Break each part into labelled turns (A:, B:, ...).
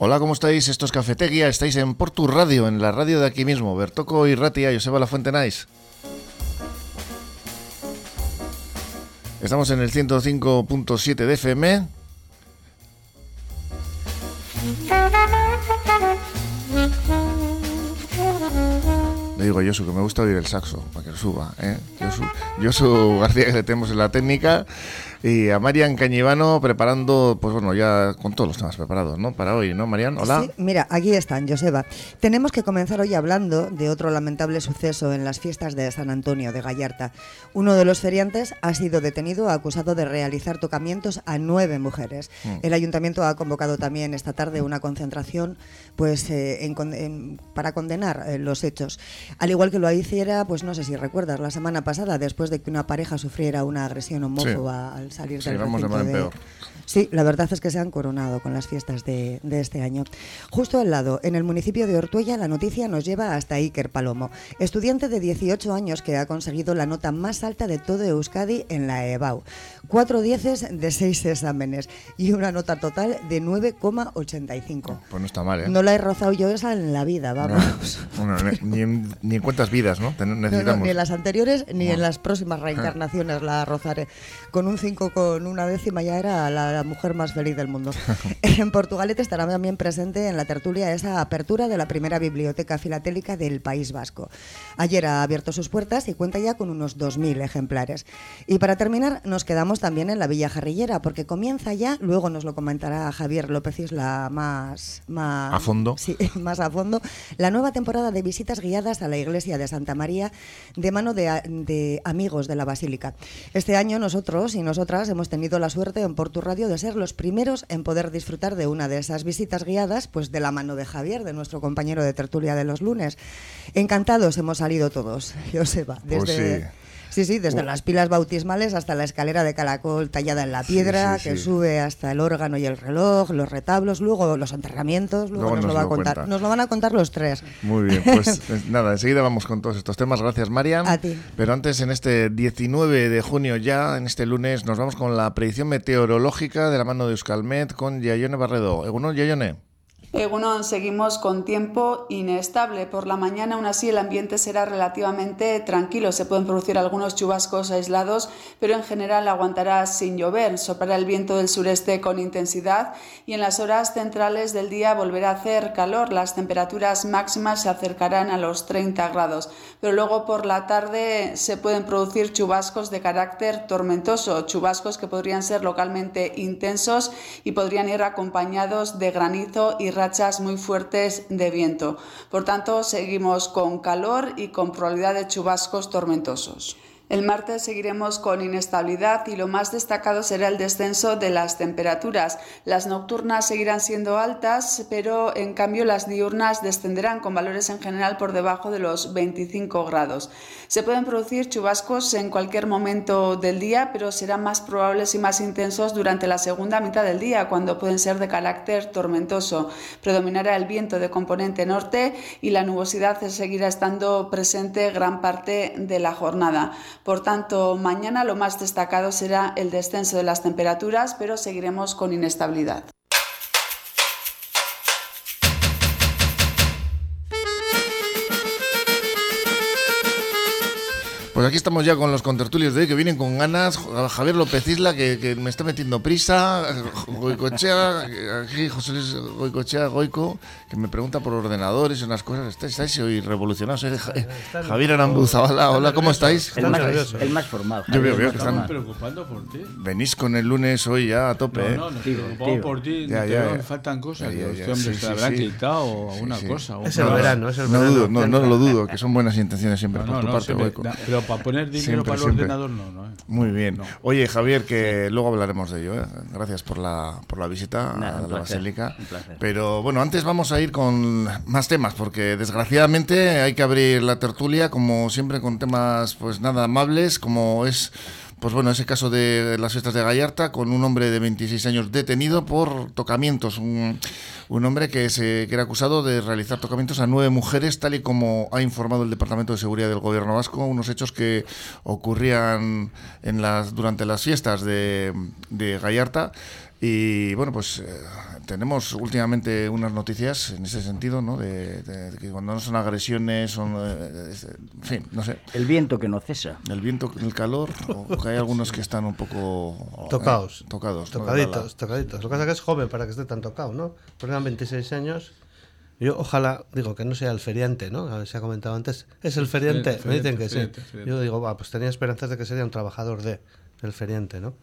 A: Hola, ¿cómo estáis? Esto es Cafetería, estáis en Portu Radio, en la radio de aquí mismo. Bertoco y Ratia, Joseba La Fuente Nice. Estamos en el 105.7 de FM. Le digo a Josu que me gusta oír el saxo, para que lo suba. ¿eh? Josu, Josu García, que le tenemos en la técnica. Y a Marian Cañivano preparando, pues bueno, ya con todos los temas preparados, ¿no? Para hoy, ¿no, Marian? Hola.
B: Sí, mira, aquí están, Joseba. Tenemos que comenzar hoy hablando de otro lamentable suceso en las fiestas de San Antonio de Gallarta. Uno de los feriantes ha sido detenido acusado de realizar tocamientos a nueve mujeres. Mm. El ayuntamiento ha convocado también esta tarde una concentración pues, eh, en, para condenar eh, los hechos. Al igual que lo hiciera, pues no sé si recuerdas, la semana pasada, después de que una pareja sufriera una agresión homófoba al salir del
A: de,
B: Sí, la verdad es que se han coronado con las fiestas de, este año. Justo al lado, en el municipio de Ortuella, la noticia nos lleva hasta Iker Palomo, estudiante de 18 años que ha conseguido la nota más alta de todo Euskadi en la EBAU. Cuatro dieces de seis exámenes y una nota total de 9,85.
A: Pues no está mal, ¿eh?
B: No la he rozado yo esa en la vida, vamos.
A: ni, en, ni, cuántas vidas, ¿no? Necesitamos.
B: ni en las anteriores ni en las próximas reencarnaciones la rozaré. Con un 5 con una décima ya era la la mujer más feliz del mundo. en Portugalete estará también presente en la tertulia esa apertura de la primera biblioteca filatélica del País Vasco. Ayer ha abierto sus puertas y cuenta ya con unos 2.000 ejemplares. Y para terminar, nos quedamos también en la Villa Jarrillera, porque comienza ya, luego nos lo comentará Javier López Isla más, más...
A: A fondo.
B: Sí, más a fondo. La nueva temporada de visitas guiadas a la iglesia de Santa María de mano de, de amigos de la Basílica. Este año nosotros y nosotras hemos tenido la suerte en Portu Radio de ser los primeros en poder disfrutar de una de esas visitas guiadas, pues de la mano de Javier, de nuestro compañero de tertulia de los lunes. Encantados hemos salido todos, Joseba,
A: pues
B: desde... Sí, sí, desde las pilas bautismales hasta la escalera de caracol tallada en la piedra, que sube hasta el órgano y el reloj, los retablos, luego los enterramientos, luego, nos, lo, va a contar. Nos lo van a contar los tres.
A: Muy bien, pues eh, nada, enseguida vamos con todos estos temas. Gracias, Marian.
B: A ti.
A: Pero antes, en este 19 de junio ya, en este lunes, nos vamos con la predicción meteorológica de la mano de Euskalmet con Yayone Barredo. ¿Eguno, Yayone?
C: Egunon, seguimos con tiempo inestable. Por la mañana, aún así, el ambiente será relativamente tranquilo. Se pueden producir algunos chubascos aislados, pero en general aguantará sin llover. Soplará el viento del sureste con intensidad y en las horas centrales del día volverá a hacer calor. Las temperaturas máximas se acercarán a los 30 grados. Pero luego por la tarde se pueden producir chubascos de carácter tormentoso, chubascos que podrían ser localmente intensos y podrían ir acompañados de granizo y muy fuertes de viento. Por tanto, seguimos con calor y con probabilidad de chubascos tormentosos. El martes seguiremos con inestabilidad y lo más destacado será el descenso de las temperaturas. Las nocturnas seguirán siendo altas, pero en cambio las diurnas descenderán con valores en general por debajo de los 25 grados. Se pueden producir chubascos en cualquier momento del día, pero serán más probables y más intensos durante la segunda mitad del día, cuando pueden ser de carácter tormentoso. Predominará el viento de componente norte y la nubosidad seguirá estando presente gran parte de la jornada. Por tanto, mañana lo más destacado será el descenso de las temperaturas, pero seguiremos con inestabilidad.
A: Pues aquí estamos ya con los contertulios de hoy que vienen con ganas. Javier López Isla, que, me está metiendo prisa. Goicochea, aquí José Luis Goicochea, Goico, que me pregunta por ordenadores y unas cosas. ¿Estáis, hoy revolucionados? Javier Arambuzabala, hola, ¿cómo estáis?
D: El más, el más formado.
A: Yo veo, veo que están
E: preocupando por ti.
A: Venís con el lunes hoy ya a tope,
E: ¿eh? No, no, tío, por ti. Ya, ya, ya. faltan cosas. Ya, ya, este hombre se habrán quitado o alguna cosa.
D: Es el verano, es el
A: verano. No, dudo, no, no lo dudo, que son buenas intenciones siempre por tu parte, Goico
E: para poner dinero para el ordenador no, no. ¿eh?
A: Muy bien. Oye, Javier, que luego hablaremos de ello. ¿eh? Gracias por la, por la visita a la Basílica. Pero bueno, antes vamos a ir con más temas, porque desgraciadamente hay que abrir la tertulia, como siempre, con temas pues nada amables, como es pues bueno, ese caso de las fiestas de Gallarta, con un hombre de 26 años detenido por tocamientos. Un, hombre que, se, que era acusado de realizar tocamientos a nueve mujeres, tal y como ha informado el Departamento de Seguridad del Gobierno Vasco. Unos hechos que ocurrían en las, durante las fiestas de, de Gallarta. Y bueno, pues eh, tenemos últimamente unas noticias en ese sentido, ¿no? De, que cuando no son agresiones, son. Eh, en fin, no sé.
D: El viento que no cesa.
A: El viento, el calor, o que hay algunos que están un poco.
F: Eh, tocados.
A: tocados.
F: Tocaditos, tocaditos. Lo que pasa es que es joven para que esté tan tocado, ¿no? Porque eran 26 años. Yo ojalá, digo, que no sea el feriante, ¿no? A ver, se ha comentado antes. ¿Es el feriante? Me dicen que sí. Yo digo, va, pues tenía esperanzas de que sería un trabajador de el feriente, ¿no?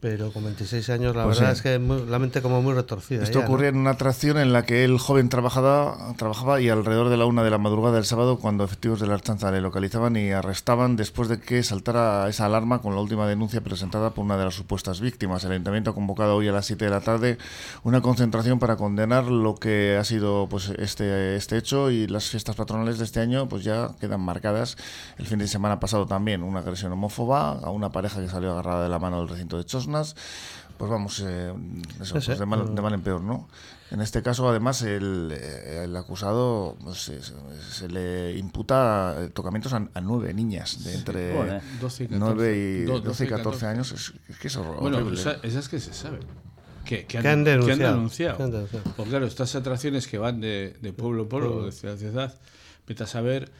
F: Pero con 26 años la pues verdad es que la mente como muy retorcida.
A: Esto ocurría en una atracción en la que el joven trabajaba, trabajaba y alrededor de la una de la madrugada del sábado cuando efectivos de la Archanza le localizaban y arrestaban después de que saltara esa alarma con la última denuncia presentada por una de las supuestas víctimas. El Ayuntamiento ha convocado hoy a las 7 de la tarde una concentración para condenar lo que ha sido pues este, este hecho y las fiestas patronales de este año pues ya quedan marcadas. El fin de semana pasado también una agresión homófoba a una pareja que salió agarrada de la mano del recinto de Chosnas. Pues vamos, eh, eso, pues de, mal, de, mal, en peor, ¿no? En este caso, además, el, eh, el acusado pues, se, le imputa eh, tocamientos a, nueve niñas de entre 12 y 9 y 12, y 14, años. Es, que es horrible.
E: Bueno, esas que se saben. Que, que, han, denunciado. Porque claro, estas atracciones que van de, de pueblo a pueblo, de ciudad a ciudad, vete a saber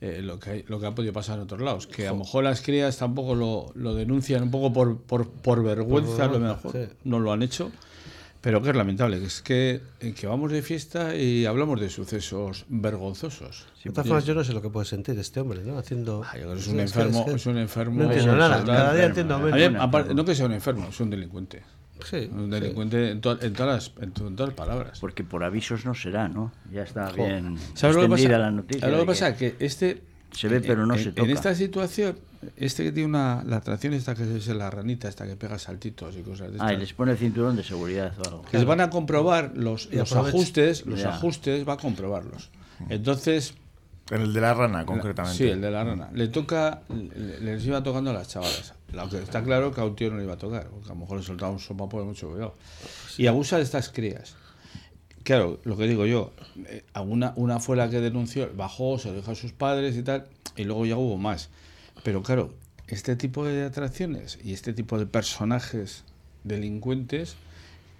E: eh, lo, que lo que ha podido pasar en otros lados. Que a lo mejor las crías tampoco lo, lo denuncian un poco por, por, por vergüenza, a lo mejor no lo han hecho. Pero que es lamentable, que es que, eh, que vamos de fiesta y hablamos de sucesos vergonzosos.
F: de todas formas, yo no sé lo que puede sentir este hombre, ¿no? Haciendo...
E: es, un enfermo, es, un enfermo.
F: No entiendo nada, cada día entiendo
E: menos. no que sea un enfermo, es un delincuente. Sí, un delincuente en, todas las, en, todas las palabras.
D: Porque por avisos no será, ¿no? Ya está bien ¿Sabes lo que pasa? la noticia.
E: lo que pasa? Que este...
D: Se ve pero no se toca.
E: En esta situación, este que tiene una... La atracción esta que es la ranita, esta que pega saltitos y cosas de
D: Ah, y les pone el cinturón de seguridad o algo.
E: Que les van a comprobar los, los ajustes, los ajustes, va a comprobarlos. Entonces...
A: En el de la rana, concretamente.
E: Sí, el de la rana. Le toca... Les iba tocando a las chavalas lo que está claro que a un tío no le iba a tocar, porque a lo mejor le soltaba un sopapo de mucho cuidado. Y abusa de estas crías. Claro, lo que digo yo, eh, una, una fue la que denunció, bajó, se lo dijo a sus padres y tal, y luego ya hubo más. Pero claro, este tipo de atracciones y este tipo de personajes delincuentes,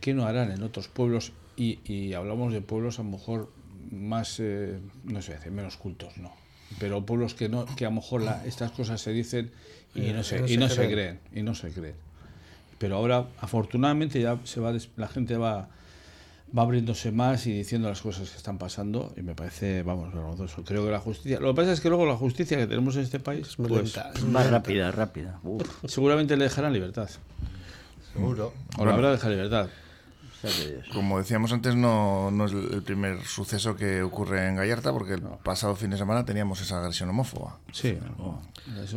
E: ¿qué no harán en otros pueblos? Y, y hablamos de pueblos a lo mejor más, eh, no sé, menos cultos, no. Pero pueblos que, no, que a lo mejor estas cosas se dicen y no se, y no se, creen. y no se creen. Pero ahora afortunadamente ya se va la gente va va abriéndose más y diciendo las cosas que están pasando y me parece vamos vergonzoso. Creo que la justicia lo que pasa es que luego la justicia que tenemos en este país es
D: pues, más rápida rápida.
E: Seguramente le dejarán libertad.
F: Seguro.
E: O la verdad dejar libertad
A: como decíamos antes, no, no, es el primer suceso que ocurre en Gallarta, porque el pasado fin de semana teníamos esa agresión homófoba.
E: Sí.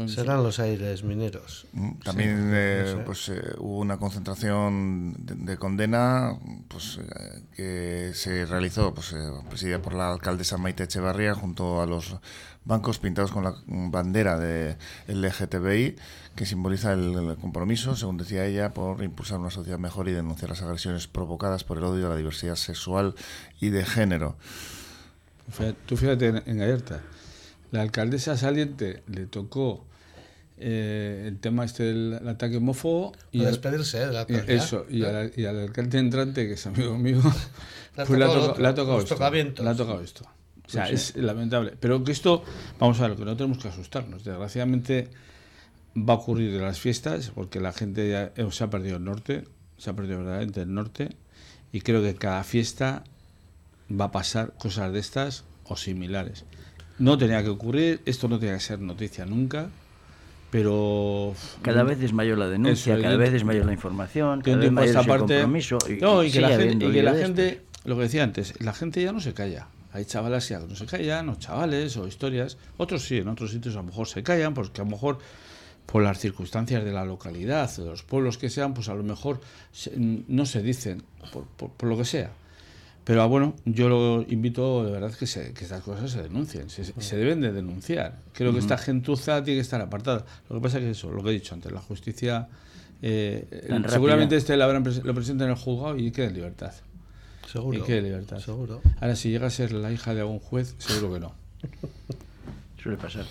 F: Serán los aires mineros.
A: Mm, también eh, pues, eh, hubo una concentración de, condena pues, eh, que se realizó, pues, presidida por la alcaldesa Maite Echevarría, junto a los bancos pintados con la bandera de LGTBI que simboliza el, compromiso, según decía ella, por impulsar una sociedad mejor y denunciar las agresiones provocadas por el odio a la diversidad sexual y de género.
E: Tú fíjate en, Gallarta, la alcaldesa saliente le tocó eh, el tema este del ataque homófobo
F: y despedirse ¿eh? de la
E: eso y, al, alcalde entrante que es amigo mío pues le ha, tocado esto le ha tocado esto. O sea pues es lamentable. Pero que esto vamos a ver que no tenemos que asustarnos. Desgraciadamente va a ocurrir en las fiestas, porque la gente ya eh, se ha perdido el norte, se ha perdido verdaderamente el norte, y creo que cada fiesta va a pasar cosas de estas o similares. No tenía que ocurrir, esto no tenía que ser noticia nunca, pero
D: cada vez es mayor la denuncia, cada vez es mayor la información, cada vez mayor el compromiso
E: y, no, y que la gente, y que la gente lo que decía antes, la gente ya no se calla. Hay chavalas que no se callan, o chavales, o historias. Otros sí, en otros sitios a lo mejor se callan, porque a lo mejor por las circunstancias de la localidad, de los pueblos que sean, pues a lo mejor no se dicen, por, lo que sea. Pero ah, bueno, yo lo invito de verdad que, que estas cosas se denuncien, se, deben de denunciar. Creo que esta gentuza tiene que estar apartada. Lo que pasa es que eso, lo que he dicho antes, la justicia eh, seguramente este lo, lo presenta en el juzgado y queda en libertad.
F: Seguro.
E: Y queda en libertad.
F: Seguro.
E: Ahora, si llega a ser la hija de algún juez, seguro que no.
D: Suele pasar.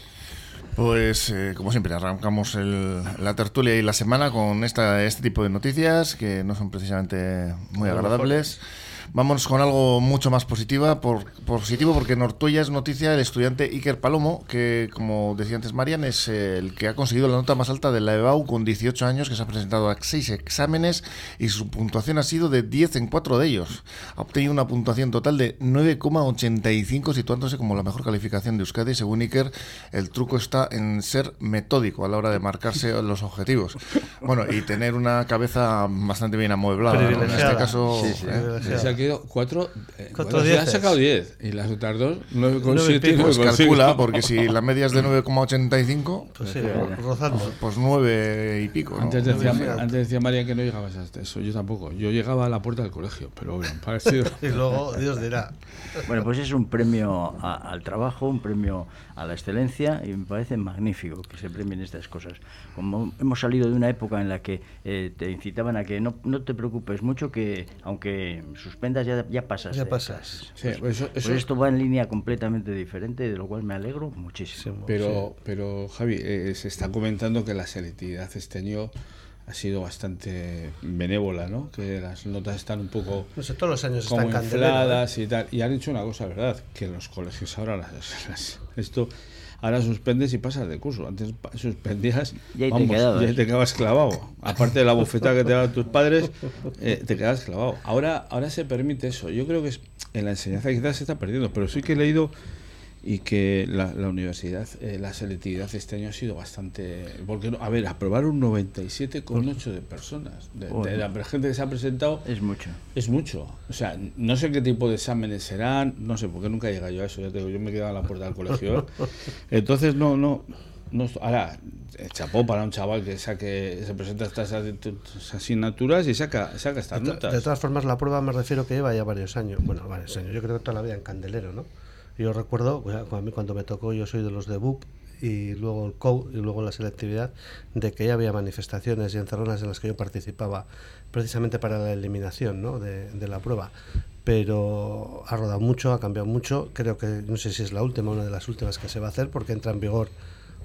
A: Pues, eh, como siempre, arrancamos la tertulia y la semana con esta, este tipo de noticias que no son precisamente muy agradables. Vamos con algo mucho más positiva, por, positivo porque en Ortuella es noticia el estudiante Iker Palomo, que como decía antes Marian, es el que ha conseguido la nota más alta de la EBAU con 18 años, que se ha presentado a 6 exámenes y su puntuación ha sido de 10 en 4 de ellos. Ha obtenido una puntuación total de 9,85, situándose como la mejor calificación de Euskadi. Según Iker, el truco está en ser metódico a la hora de marcarse los objetivos. Bueno, y tener una cabeza bastante bien amueblada. En este caso,
E: ¿eh? Quedado cuatro, eh, ha sacado 10 y las otras dos 9,7.
A: Pues calcula, porque si la media es de 9,85,
F: pues, sí, rozando.
A: Pues 9 y pico.
E: Antes, decía, antes decía María que no llegabas hasta eso, yo tampoco. Yo llegaba a la puerta del colegio, pero bueno, parecido.
F: y luego Dios dirá.
D: Bueno, pues es un premio al trabajo, un premio a la excelencia y me parece magnífico que se premien estas cosas. Como hemos salido de una época en la que eh, te incitaban a que no, no te preocupes mucho, que aunque suspendas ya, ya pasas.
F: Ya pasas.
D: Pues, pues eso, esto va en línea completamente diferente, de lo cual me alegro muchísimo.
E: Pero, pero Javi, eh, se está comentando que la selectividad este año ha sido bastante benévola, ¿no? Que las notas están un poco
F: no sé, todos los años
E: como
F: están
E: infladas y tal. Y han dicho una cosa, ¿verdad? Que los colegios ahora las, esto ahora suspendes y pasas de curso. Antes suspendías
D: y ahí te, quedabas.
E: te quedabas clavado. Aparte de la bofetada que te daban tus padres, eh, te quedabas clavado. Ahora, ahora se permite eso. Yo creo que en la enseñanza quizás se está perdiendo, pero sí que he leído y que la, la universidad, eh, la selectividad este año ha sido bastante... Porque, a ver, aprobar un 97,8 de personas, de, la gente que se ha presentado...
D: Es mucho.
E: Es mucho. O sea, no sé qué tipo de exámenes serán, no sé, porque nunca llega yo a eso, ya te digo, yo me he quedado a la puerta del colegio. Entonces, no, no... No, ahora, eh, chapó para un chaval que saque, se presenta estas asignaturas y saca, saca estas notas.
F: De todas formas, la prueba me refiero que lleva ya varios años. Bueno, varios años. Yo creo que toda la vida en Candelero, ¿no? Yo recuerdo, a mí cuando me tocó, yo soy de los de BUP y luego el COU y luego la selectividad, de que ya había manifestaciones y encerronas en las que yo participaba precisamente para la eliminación ¿no? de, de la prueba. Pero ha rodado mucho, ha cambiado mucho. Creo que, no sé si es la última, una de las últimas que se va a hacer porque entra en vigor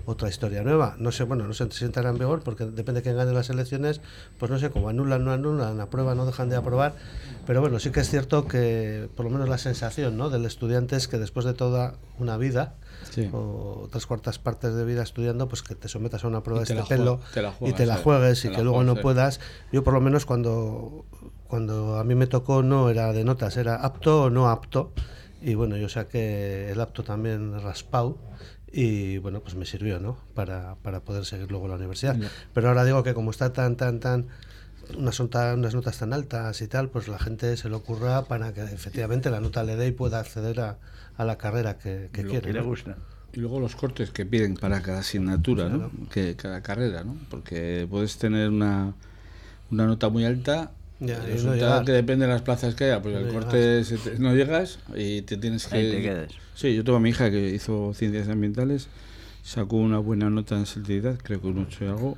F: otra historia nueva. No sé, bueno, no sé si entrará en vigor porque depende de quién gane las elecciones, pues no sé, como anulan, no anulan, aprueban, no dejan de aprobar. Pero bueno, sí que es cierto que por lo menos la sensación ¿no? del estudiante es que después de toda una vida, o tres cuartas partes de vida estudiando, pues que te sometas a una prueba de este pelo y te la juegues y que luego no puedas. Yo por lo menos cuando, cuando a mí me tocó no era de notas, era apto o no apto. Y bueno, yo saqué el apto también raspado y bueno, pues me sirvió, ¿no? Para, para poder seguir luego la universidad. Pero ahora digo que como está tan, tan, tan, unas, unas notas tan altas y tal, pues la gente se le ocurra para que efectivamente la nota le dé y pueda acceder a, a la carrera que, que quiere.
D: Que le gusta.
E: Y luego los cortes que piden para cada asignatura, ¿no? Que cada carrera, ¿no? Porque puedes tener una, una nota muy alta ya, resulta que depende de las plazas que haya, pues el corte no llegas y te tienes que...
D: Ahí te quedas.
E: Sí, yo tengo a mi hija que hizo ciencias ambientales, sacó una buena nota en selectividad, creo que un 8 y algo,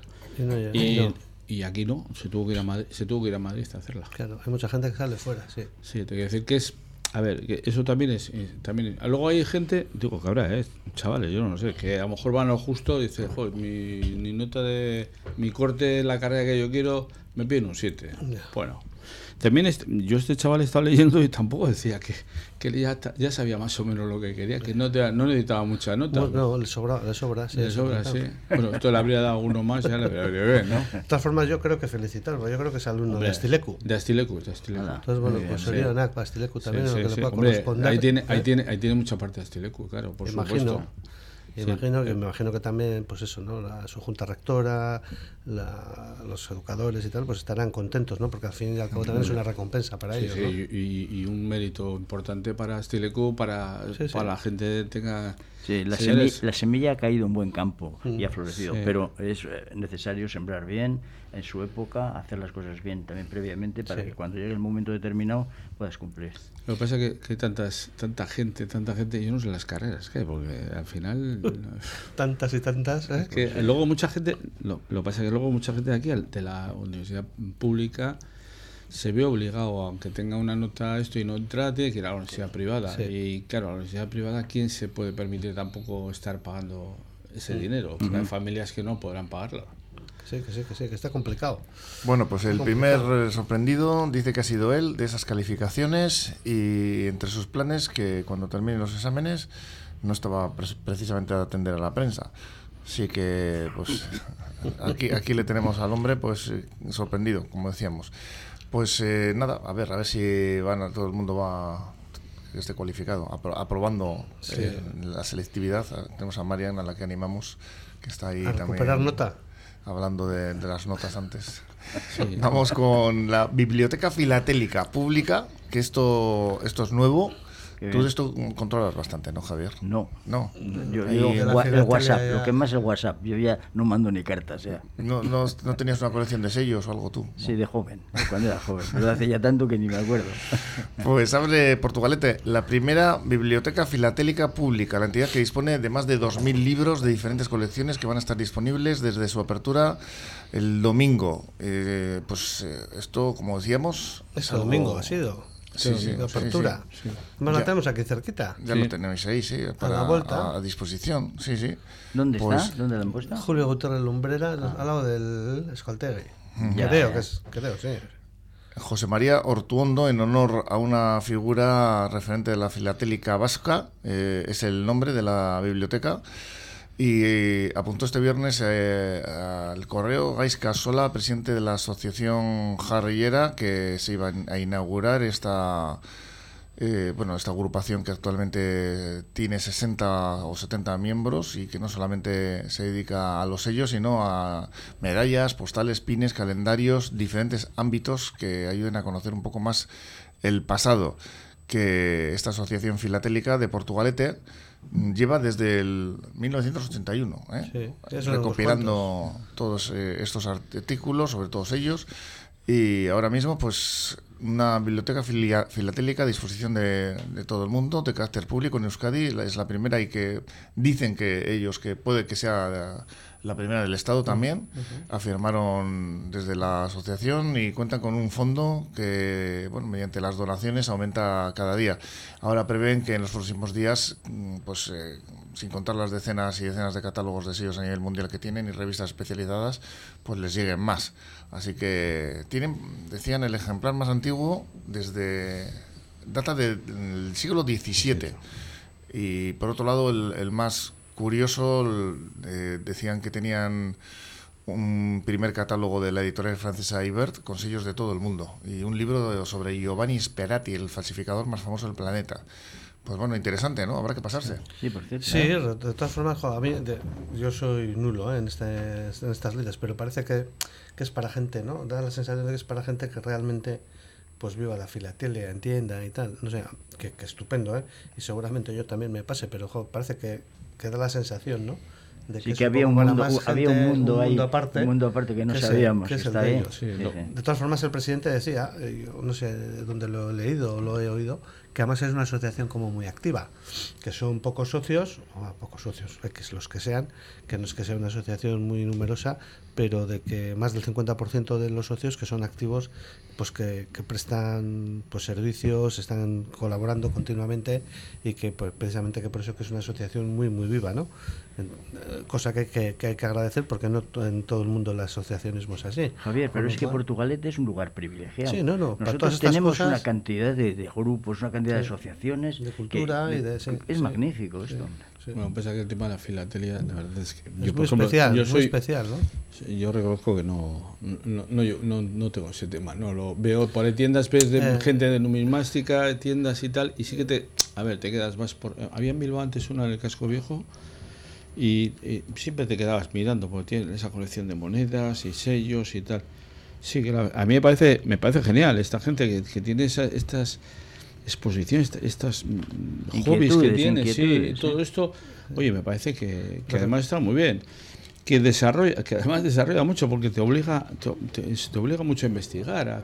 E: y, y, aquí no, se tuvo, que ir a Madrid, se tuvo que ir a Madrid a hacerla.
F: Claro, hay mucha gente que sale fuera, sí.
E: Sí, te quiero decir que es... A ver, eso también es, también Luego hay gente, digo que habrá, ¿eh? chavales, yo no sé, que a lo mejor van a lo justo y dicen, joder, mi, mi nota de... Mi corte, la carrera que yo quiero me piden un 7. Bueno, también yo este chaval estaba leyendo y tampoco decía que, que ya, ya, sabía más o menos lo que quería, que no, no necesitaba mucha nota.
F: no, le sobra, le sobra, sí.
E: Le sobra, sí. Bueno, esto le habría dado uno más, ya le habría bien, ¿no?
F: De todas formas, yo creo que felicitarlo, yo creo que es alumno de Astilecu.
E: De Astilecu, de Astilecu.
F: Entonces, bueno, pues sería sí. para Astilecu también, lo que le pueda corresponder.
E: Ahí tiene, ahí, ¿eh? tiene, ahí tiene mucha parte de Astilecu, claro, por Imagino. supuesto
F: imagino, que, me imagino que también, pues eso, ¿no? La, su junta rectora, los educadores y tal, pues estarán contentos, ¿no? Porque al fin y al cabo también es una recompensa para ellos.
E: y, un mérito importante para Stileco, para, para la gente tenga...
D: Sí, la, semilla, la semilla ha caído en buen campo y ha florecido, pero es eh, necesario sembrar bien en su época, hacer las cosas bien también previamente para que cuando llegue el momento determinado puedas cumplir.
E: Lo que pasa es que, hay tantas, tanta gente, tanta gente, yo no sé las carreras, ¿qué? porque al final...
F: tantas y tantas, ¿eh?
E: que luego mucha gente, lo, lo que pasa es que luego mucha gente de aquí, de la universidad pública, se ve obligado, aunque tenga una nota esto y no entra, tiene que ir a la universidad privada. Y claro, a la universidad privada, ¿quién se puede permitir tampoco estar pagando ese dinero. Hay familias que no podrán pagarlo.
F: Sí, que sí, que sí, que está complicado.
A: Bueno, pues el primer sorprendido dice que ha sido él de esas calificaciones y entre sus planes que cuando termine los exámenes no estaba precisamente a atender a la prensa. Así que, pues, aquí, aquí le tenemos al hombre, pues, sorprendido, como decíamos. Pues eh, nada, a ver, a ver si van, todo el mundo va que esté cualificado, aprobando eh, la selectividad. Tenemos a Marian, a la que animamos, que está ahí
F: a recuperar nota.
A: Hablando de, las notas antes. Vamos con la Biblioteca Filatélica Pública, que esto, esto es nuevo Tú de esto controlas bastante, ¿no, Javier?
D: No.
A: No.
D: Yo, el, WhatsApp, lo que más es el WhatsApp. Yo ya no mando ni cartas. Ya.
A: ¿No, no, no tenías una colección de sellos o algo tú?
D: Sí, de joven, cuando era joven. Pero hace ya tanto que ni me acuerdo.
A: Pues abre Portugalete, la primera biblioteca filatélica pública, la entidad que dispone de más de 2.000 libros de diferentes colecciones que van a estar disponibles desde su apertura el domingo. Eh, pues eh, esto, como decíamos...
F: Ese domingo ha sido. Sí, sí, de apertura. Sí, la tenemos aquí cerquita.
A: Ya lo tenemos ahí, sí, para, a, la vuelta. a, disposición. Sí, sí.
D: ¿Dónde pues, está? ¿Dónde la han puesto?
F: Julio Gutiérrez Lumbrera, ah. al lado del Escoltegui. creo, que es, creo, sí.
A: José María Ortuondo, en honor a una figura referente de la filatélica vasca, eh, es el nombre de la biblioteca. Y apuntó este viernes eh, al correo Gaisca Sola, presidente de la asociación Jarrillera, que se iba a inaugurar esta, eh, bueno, esta agrupación que actualmente tiene 60 o 70 miembros y que no solamente se dedica a los sellos, sino a medallas, postales, pines, calendarios, diferentes ámbitos que ayuden a conocer un poco más el pasado que esta asociación filatélica de Portugalete lleva desde el 1981, ¿eh? recopilando todos eh, estos artículos, sobre todos ellos, y ahora mismo pues una biblioteca filatélica a disposición de, todo el mundo, de carácter público en Euskadi, es la primera y que dicen que ellos que puede que sea la primera del Estado también, afirmaron desde la asociación y cuentan con un fondo que, bueno, mediante las donaciones aumenta cada día. Ahora prevén que en los próximos días, mm, pues eh, sin contar las decenas y decenas de catálogos de sellos a nivel mundial que tienen y revistas especializadas, pues les lleguen más. Así que tienen, decían, el ejemplar más antiguo desde data del siglo XVII. Y por otro lado, el, el más curioso, eh, decían que tenían un primer catálogo de la editorial francesa Ibert con sellos de todo el mundo y un libro sobre Giovanni Sperati, el falsificador más famoso del planeta. Pues bueno, interesante, ¿no? Habrá que pasarse.
F: Sí, por cierto. Sí, de todas formas, a mí, yo soy nulo ¿eh? en, este, en estas lides, pero parece que, que, es para gente, ¿no? Da la sensación de que es para gente que realmente pues viva la filatelia, entienda y tal. No sé, que, que estupendo, ¿eh? Y seguramente yo también me pase, pero parece que, que da la sensación, ¿no?
D: De que, sí, que había un, mundo, había un mundo, ahí, aparte, un mundo aparte que no sabíamos. que está
F: de, de, todas formas, el presidente decía, eh, no sé dónde lo he leído o lo he oído, que además es una asociación como muy activa, que son pocos socios, o pocos socios, los que sean, que no es que sea una asociación muy numerosa, pero de que más del 50% de los socios que son activos, pues que, que, prestan pues servicios, están colaborando continuamente y que pues, precisamente que por eso que es una asociación muy muy viva, ¿no? Eh, cosa que, que, que hay que agradecer porque no en todo el mundo la asociacionismo es así.
D: Javier, pero es que Portugalete es un lugar privilegiado.
F: Sí, no, no.
D: Nosotros tenemos una cantidad de, de, grupos, una cantidad de asociaciones.
F: De cultura y de...
D: es magnífico esto.
E: Bueno, pese a que el tema de la filatelia, la verdad es que.
F: Es muy especial, yo soy, muy especial, ¿no?
E: Yo reconozco que no no, no, yo, no, no, tengo ese tema. No lo veo por tiendas ves de eh. gente de numismática, tiendas y tal, y sí que te. A ver, te quedas más por. Había en Bilbao antes una en el casco viejo. Y, siempre te quedabas mirando porque tiene esa colección de monedas y sellos y tal. Sí, que a mí me parece, me parece genial esta gente que, que tiene estas exposiciones, estas hobbies que tienes, sí, todo esto, oye, me parece que, además está muy bien. Que desarrolla, que además desarrolla mucho porque te obliga, te, obliga mucho a investigar.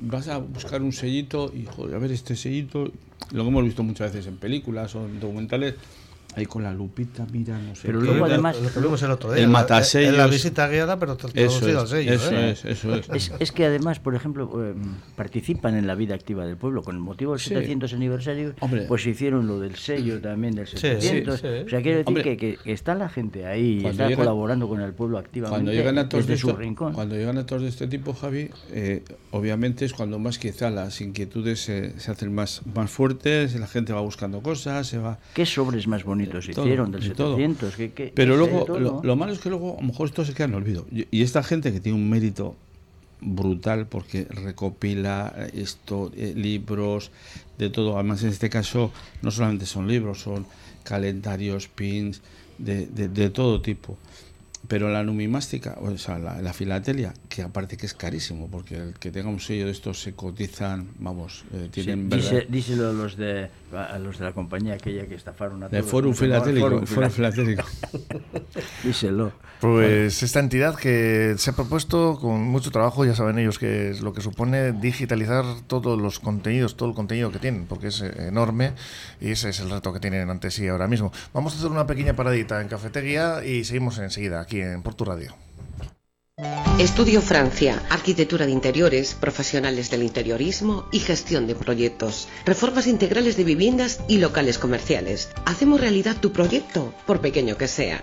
E: vas a buscar un sellito y joder, a ver este sellito, lo que hemos visto muchas veces en películas o en documentales, ahí con la lupita, mira, no sé.
D: Pero luego además...
F: Lo tuvimos el otro día.
E: El matasellos.
F: En la visita guiada, pero traducido
E: eso
F: al
E: es,
F: sello.
E: eso
F: ¿eh?
E: es, eso es.
D: Es, es que además, por ejemplo, eh, participan en la vida activa del pueblo. Con el motivo del
E: Sí.
D: 700 aniversario,
E: Hombre.
D: pues hicieron lo del sello también del
F: Sí,
D: 700.
F: sí, sí.
D: O sea, quiero decir
E: Hombre.
D: que, que- está la gente ahí
E: Cuando
D: está
E: llegan-
D: colaborando con el pueblo activamente
E: Cuando llegan de
D: desde su
E: esto-
D: rincón.
E: cuando llegan actos de este tipo, Javi, eh, obviamente es cuando más quizá las inquietudes se, se hacen más, más fuertes, la gente va buscando cosas, se va...
D: ¿Qué sobres más bonitos
E: De todo,
D: hicieron del
E: de todo.
D: 700? ¿Qué- qué-
E: Pero luego, lo, malo es que luego a lo mejor esto se queda en el olvido. Y, esta gente que tiene un mérito brutal porque recopila eh, esto, eh, libros, de todo. Además, en este caso, no solamente son libros, son calendarios, pins, de, de, de todo tipo. Pero la numismática, o sea, la, la filatelia, que aparte que es carísimo, porque el que tenga un sello de estos se cotizan, vamos, eh,
D: Sí,
E: tienen
D: dice-
E: verdad-
D: díselo a los de a los de la compañía aquella que estafaron a
E: de
D: todos.
E: Forum
D: ¿cómo se llamaba?
E: Filatélico.
D: Forum
E: Forum
D: Filatélico. Díselo.
A: Pues esta entidad que se ha propuesto con mucho trabajo, ya saben ellos que es lo que supone digitalizar todos los contenidos, todo el contenido que tienen, porque es enorme y ese es el reto que tienen ante sí ahora mismo. Vamos a hacer una pequeña paradita en Cafetería y seguimos enseguida aquí en Radio.
G: Estudio Francia, arquitectura de interiores, profesionales del interiorismo y gestión de proyectos, reformas integrales de viviendas y locales comerciales. Hacemos realidad tu proyecto, por pequeño que sea.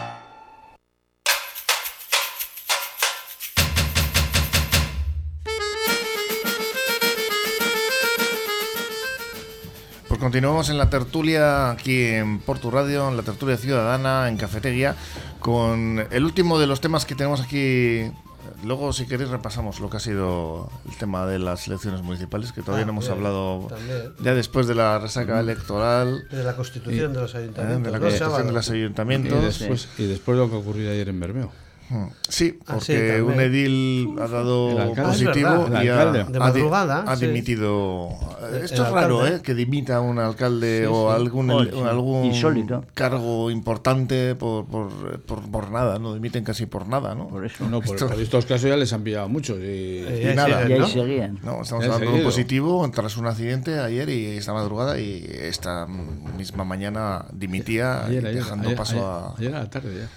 A: Continuamos en la tertulia aquí en Portu Radio, en la tertulia ciudadana, en Cafetería, con el último de los temas que tenemos aquí. Luego, si queréis, repasamos lo que ha sido el tema de las elecciones municipales, que todavía
F: Ah,
A: no hemos
F: bien,
A: hablado
F: también.
A: ya después de la resaca electoral,
F: De la constitución de los
A: ¿eh?
F: ayuntamientos.
A: de la
F: ¿no?
A: constitución de los
E: Y
A: ayuntamientos.
E: después, y después lo que ocurrió ayer en Bermeo.
A: Sí,
F: Ah,
A: porque
F: sí, también.
A: un edil ha dado positivo
F: verdad.
A: y ha, ha di-
F: madrugada,
A: ha
F: sí.
A: dimitido.
F: El
A: Esto es raro,
F: alcalde.
A: ¿eh? Que dimita un alcalde
E: Sí,
A: o
E: sí.
A: algún,
D: Insólito.
A: cargo importante por, por, por, por nada, ¿no? Dimiten casi por nada, ¿no?
D: Por eso.
E: No, por,
A: Esto-
E: estos casos ya les han pillado muchos. Y,
A: Y nada.
D: Y ahí
F: ¿no?
D: seguían.
A: No, estamos hablando de un positivo tras un accidente ayer y esta madrugada y esta misma mañana dimitía
E: ayer, ayer,
A: dejando
E: ayer,
A: paso
E: ayer,
A: a
E: ayer a la tarde ya.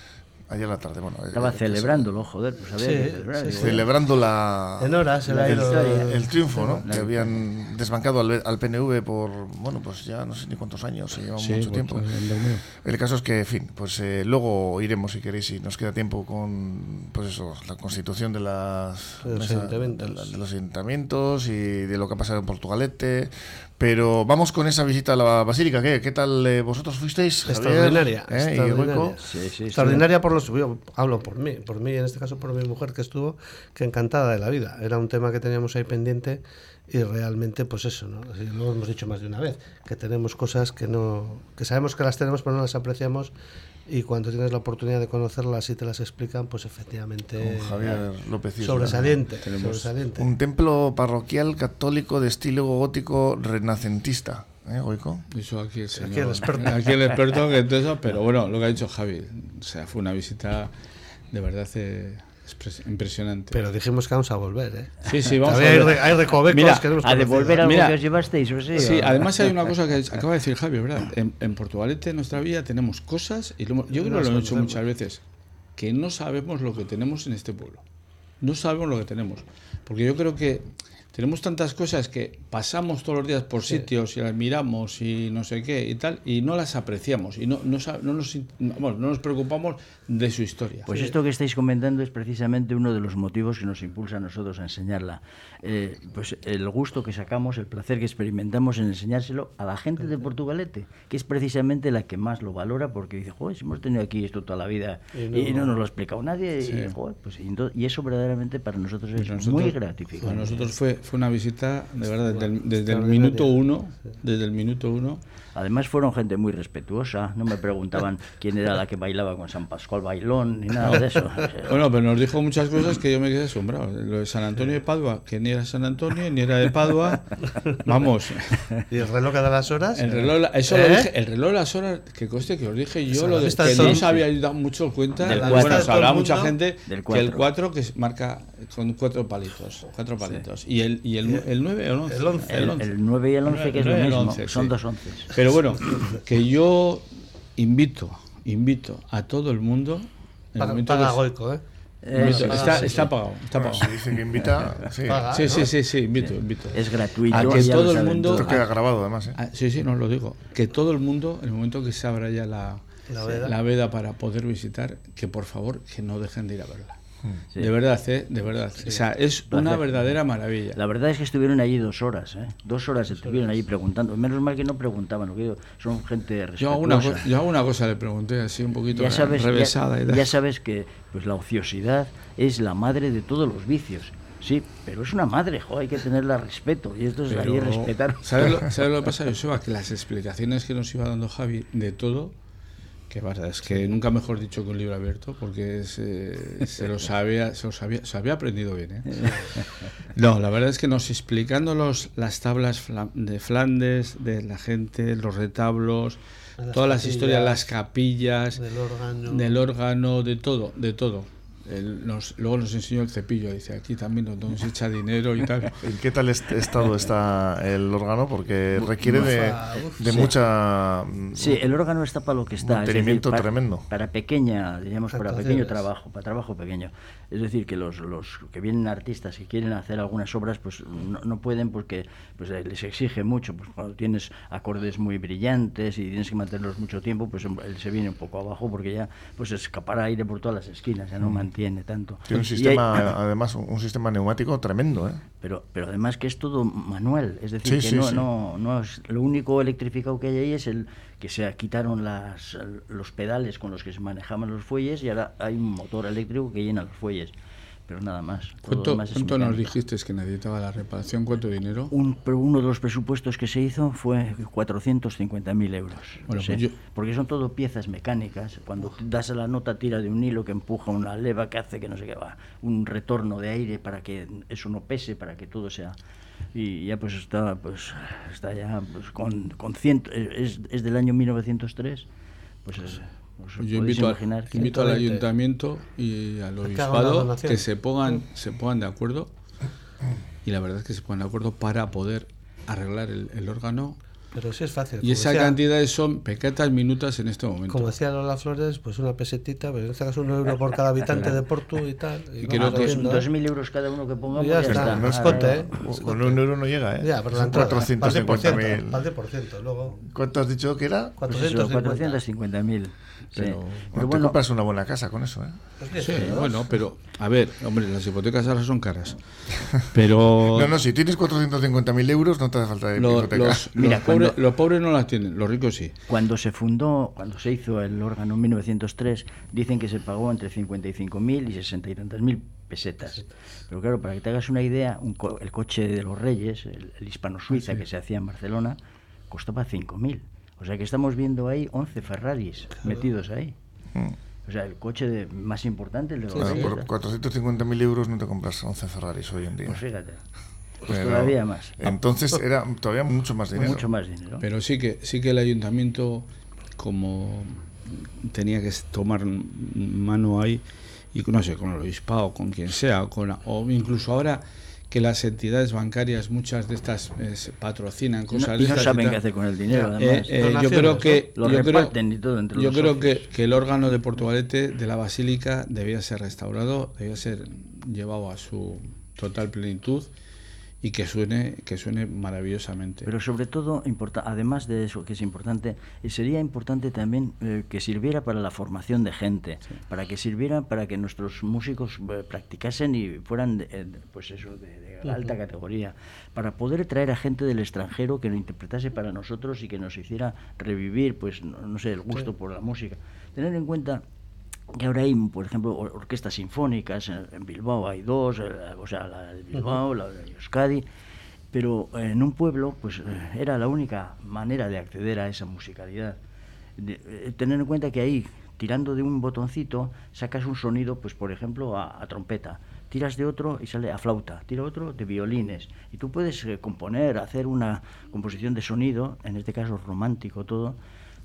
A: Ayer a la tarde. Bueno,
D: Estaba
A: eh,
D: celebrándolo, joder, pues había
F: Sí,
D: que celebrar.
F: sí,
A: celebrando la
F: En horas
A: el, triunfo, ¿no? Que habían desbancado al, al PNV por, bueno, pues ya no sé ni cuántos años, se lleva
E: Sí,
A: mucho
E: pues,
A: tiempo.
E: en.
A: El caso es que, en fin, pues eh, luego iremos, si queréis, si nos queda tiempo, con, pues eso, la constitución de las
F: De los
A: mesa-
F: ayuntamientos.
A: de la- de los ayuntamientos y de lo que ha pasado en Portugalete. Pero vamos con esa visita a la Basílica. ¿Qué, ¿Qué tal eh, vosotros fuisteis? Javier?
F: Extraordinaria,
A: ¿Eh? ¿Y
F: extraordinaria.
A: Goico?
D: Sí, sí, sí.
F: Extraordinaria por los. Yo hablo por mí, por mí, en este caso por mi mujer que estuvo, que encantada de la vida. Era un tema que teníamos ahí pendiente y realmente, pues eso, ¿no? Así lo hemos dicho más de una vez, que tenemos cosas que no. que sabemos que las tenemos, pero no las apreciamos. Y cuando tienes la oportunidad de conocerlas y te las explican, pues efectivamente.
A: Con Javier López Isla.
F: Sobresaliente. sobresaliente.
A: Un templo parroquial católico de estilo gótico renacentista. ¿Eh, Goico?
E: Eso aquí el señor.
F: Aquí el experto.
E: Aquí el experto que todo eso, pero bueno, lo que ha dicho Javi, o sea, fue una visita de verdad eh, impresionante.
F: Pero dijimos que vamos a volver, ¿eh?
E: sí, sí, vamos a
F: hay,
E: ver.
F: re- hay recovecos
E: Mira,
F: que hemos
D: A devolver algo
E: Mira,
D: que os llevasteis, ¿o sí?
E: Además hay una cosa que acaba de decir Javi, ¿verdad? En, en Portugalete, en nuestra vida, tenemos cosas, y lo yo creo
F: No
E: que lo hemos dicho muchas veces, que no sabemos lo que tenemos en este pueblo. No sabemos lo que tenemos. Porque yo creo que tenemos tantas cosas que pasamos todos los días por sitios y las miramos y no sé qué y tal, y no las apreciamos y no, no, nos, no nos preocupamos de su historia.
D: Pues esto que estáis comentando es precisamente uno de los motivos que nos impulsa a nosotros a enseñarla. Eh, pues el gusto que sacamos, el placer que experimentamos en enseñárselo a la gente de Portugalete, que es precisamente la que más lo valora porque dice, joder, si hemos tenido aquí esto toda la vida y no, nos lo ha explicado nadie, y, pues, y, eso verdaderamente para nosotros es muy gratificante.
E: Para nosotros fue fue una visita, de verdad, desde el, desde el minuto uno, desde el minuto uno,
D: Además fueron gente muy respetuosa, no me preguntaban quién era la que bailaba con San Pascual Bailón ni nada de eso.
E: Bueno, pero nos dijo muchas cosas que yo me quedé asombrado. Lo de San Antonio de Padua, que ni era San Antonio ni era de Padua. Vamos.
F: ¿Y el reloj cada las horas?
E: El reloj, eso lo ¿Eh? dije, el reloj de las horas, que coste que os dije yo, lo de que no se había dado mucho cuenta.
D: Del bueno,
E: se hablaba mucha gente que el 4 que marca con cuatro palitos, cuatro palitos. Y el y el, el 9 o el 11.
D: El 11. El, 9 y el 11 que es lo mismo, son dos onces.
E: Pero bueno, que yo invito, invito a todo el mundo.
F: Paga, el paga Goico, ¿eh?
E: está, está, pagado. Está pagado.
A: si dice que invita, sí.
E: sí, sí, sí, sí, invito, invito.
D: Es gratuito.
E: A que todo el mundo.
A: Esto queda grabado además. ¿eh?
E: sí, sí, no lo digo. Que todo el mundo, en el momento que se abra ya la, la, veda. la veda para poder visitar, que por favor que no dejen de ir a verla. De verdad, ¿eh? De verdad. O sea, es una verdadera maravilla.
D: La verdad es que estuvieron allí dos horas, ¿eh? Dos horas estuvieron allí preguntando. Menos mal que no preguntaban, son gente
E: respetuosa. Yo hago una, yo una cosa, le pregunté así un poquito ya sabes, revesada.
D: Ya, ya sabes que pues la ociosidad es la madre de todos los vicios. Sí, pero es una madre, jo, hay que tenerla respeto. Y esto es ahí respetar.
E: ¿Sabes lo, ¿Sabes lo que pasa, Joseba? Que las explicaciones que nos iba dando Javi de todo que verdad, es que nunca mejor dicho que un libro abierto, porque se, se, lo sabía, se, lo sabía, se había aprendido bien. ¿eh? No, la verdad es que nos explicando los, las tablas de Flandes, de la gente, los retablos, todas las historias, las capillas,
F: del órgano.
E: del órgano, de todo, de todo luego nos enseñó el cepillo, dice, aquí también nos echa dinero y tal.
A: ¿En qué tal estado está el órgano? Porque requiere de, mucha...
D: Sí, el órgano está para lo que está.
A: Mantenimiento tremendo.
D: Para pequeña, diríamos, para pequeño trabajo, para trabajo pequeño. Es decir, que los, los que vienen artistas y quieren hacer algunas obras, pues no, pueden porque pues, les exige mucho. Pues cuando tienes acordes muy brillantes y tienes que mantenerlos mucho tiempo, pues él se viene un poco abajo porque ya pues escapar aire por todas las esquinas, ya no mm tiene tanto.
A: Tiene un sistema, además, un sistema neumático tremendo, ¿eh?
D: Pero, pero además que es todo manual, es decir, que no, no, no es, lo único electrificado que hay ahí es el que se quitaron las, los pedales con los que se manejaban los fuelles y ahora hay un motor eléctrico que llena los fuelles pero nada más.
E: ¿Cuánto, nos dijiste que necesitaba la reparación? ¿Cuánto dinero?
D: Un, uno de los presupuestos que se hizo fue 450.000 euros. Bueno, pues Porque son todo piezas mecánicas. Cuando das a la nota, tira de un hilo que empuja una leva que hace que no sé qué va. Un retorno de aire para que eso no pese, para que todo sea y ya pues está pues está ya pues, con, con ciento, es, es del año 1903 pues
E: yo invito, invito al ayuntamiento y al obispado que se pongan, se pongan de acuerdo. Y la verdad es que se pongan de acuerdo para poder arreglar el, órgano
F: pero sí es fácil.
E: Y esa cantidad son pequeñas minutas en este momento.
F: Como decía Lola Flores, pues una pesetita, pero en este caso un euro por cada habitante de Porto y tal. Y,
D: creo que son 2.000 euros cada uno que pongamos. Ya, ya está.
A: No es cote, ¿eh? Con un euro no llega, ¿eh?
F: Ya, pero la 450.000. luego.
A: ¿Cuánto has dicho que era?
D: 450.000.
A: Pero, pero bueno, te compras una buena casa con eso, ¿eh?
E: Sí, bueno, pero a ver, hombre, las hipotecas ahora son caras. Pero.
A: no, no, si tienes 450.000 euros no te hace falta de hipoteca.
E: Los, Mira, los, pobres, no las tienen, los ricos sí.
D: Cuando se fundó, cuando se hizo el órgano en 1903, dicen que se pagó entre 55.000 y 60 y tantas mil pesetas. Pero claro, para que te hagas una idea, el coche de los reyes, el, hispano-suiza ah, que se hacía en Barcelona, costaba 5.000. O sea que estamos viendo ahí 11 Ferraris metidos ahí. Mm. O sea, el coche más importante, el de los
A: Por 450.000 euros no te compras 11 Ferraris hoy en día.
D: Pues fíjate. Pues todavía más.
A: Entonces era todavía mucho más dinero.
D: Mucho más dinero.
E: Pero sí que, sí que el ayuntamiento, como tenía que tomar mano ahí, y no sé, con el obispado, con quien sea, con, o incluso ahora que las entidades bancarias, muchas de estas eh, patrocinan cosas
D: y no, saben qué hacer con el dinero. Eh,
E: eh, yo creo que lo yo reparten creo, y todo entre Yo creo que, que, el órgano de Portugalete de la Basílica debía ser restaurado, debía ser llevado a su total plenitud y que suene que suene maravillosamente.
D: Pero sobre todo, además de eso que es importante, eh, sería importante también eh, que sirviera para la formación de gente, para que sirviera para que nuestros músicos eh, practicasen y fueran pues eso de, alta categoría, para poder traer a gente del extranjero que lo interpretase para nosotros y que nos hiciera revivir pues no, sé, el gusto por la música. Tener en cuenta que ahora hay, por ejemplo, orquestas sinfónicas, en Bilbao hay dos, eh, o sea, la de Bilbao, la de Euskadi, pero en un pueblo pues eh, era la única manera de acceder a esa musicalidad. Eh, tener en cuenta que ahí, tirando de un botoncito, sacas un sonido, pues por ejemplo, a, trompeta, tiras de otro y sale a flauta, tira otro de violines, y tú puedes componer, hacer una composición de sonido, en este caso romántico todo,